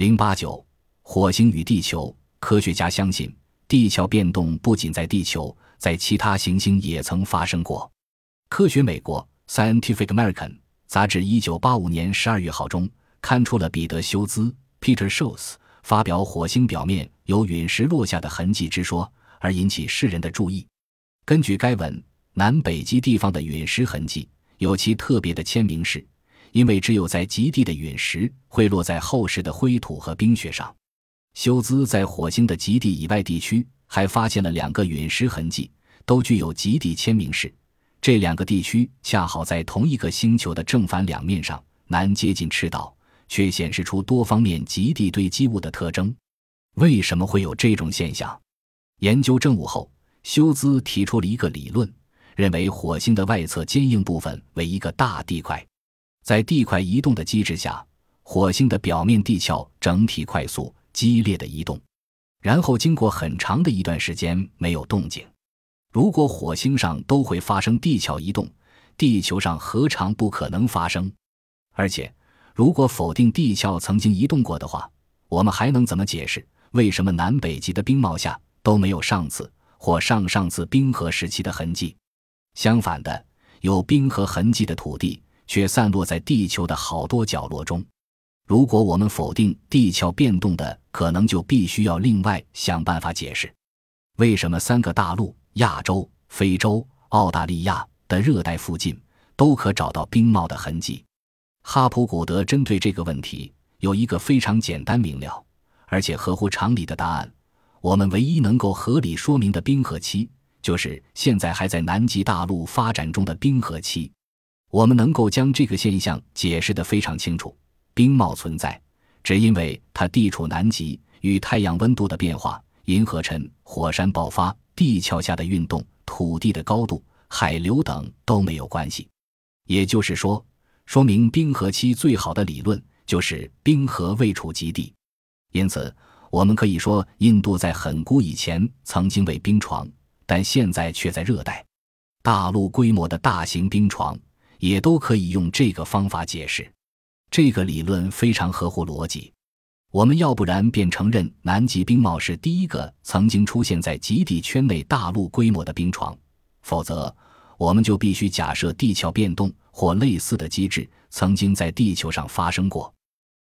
零八九，火星与地球。科学家相信，地壳变动不仅在地球，在其他行星也曾发生过。科学美国 （Scientific American） 杂志一九八五年十二月号中刊出了彼得·休兹 （Peter Schultz） 发表火星表面有陨石落下的痕迹之说，而引起世人的注意。根据该文，南北极地方的陨石痕迹有其特别的签名式。因为只有在极地的陨石会落在厚实的灰土和冰雪上，休兹在火星的极地以外地区还发现了两个陨石痕迹，都具有极地签名式。这两个地区恰好在同一个星球的正反两面上，南接近赤道，却显示出多方面极地堆积物的特征。为什么会有这种现象？研究证物后，休兹提出了一个理论，认为火星的外侧坚硬部分为一个大地块。在地块移动的机制下，火星的表面地壳整体快速、激烈的移动，然后经过很长的一段时间没有动静。如果火星上都会发生地壳移动，地球上何尝不可能发生？而且，如果否定地壳曾经移动过的话，我们还能怎么解释为什么南北极的冰帽下都没有上次或上上次冰河时期的痕迹？相反的，有冰河痕迹的土地。却散落在地球的好多角落中。如果我们否定地壳变动的可能，就必须要另外想办法解释，为什么三个大陆——亚洲、非洲、澳大利亚的热带附近都可找到冰帽的痕迹？哈普古德针对这个问题有一个非常简单明了，而且合乎常理的答案。我们唯一能够合理说明的冰河期，就是现在还在南极大陆发展中的冰河期。我们能够将这个现象解释得非常清楚：冰帽存在，只因为它地处南极，与太阳温度的变化、银河尘、火山爆发、地壳下的运动、土地的高度、海流等都没有关系。也就是说，说明冰河期最好的理论就是冰河未处极地。因此，我们可以说，印度在很古以前曾经为冰床，但现在却在热带。大陆规模的大型冰床。也都可以用这个方法解释，这个理论非常合乎逻辑。我们要不然便承认南极冰帽是第一个曾经出现在极地圈内大陆规模的冰床，否则我们就必须假设地壳变动或类似的机制曾经在地球上发生过。